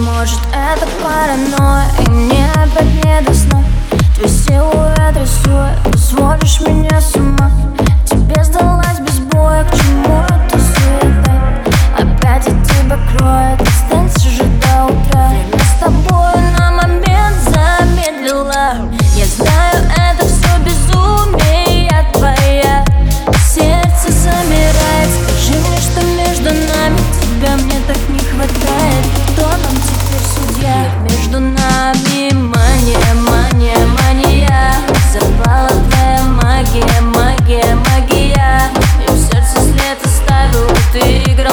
Может это паранойя И мне не до сна. Твою силу я трясу Ты сводишь меня с ума. Тебе сдалась без боя К чему это суета? Опять от тебя кроет ты играешь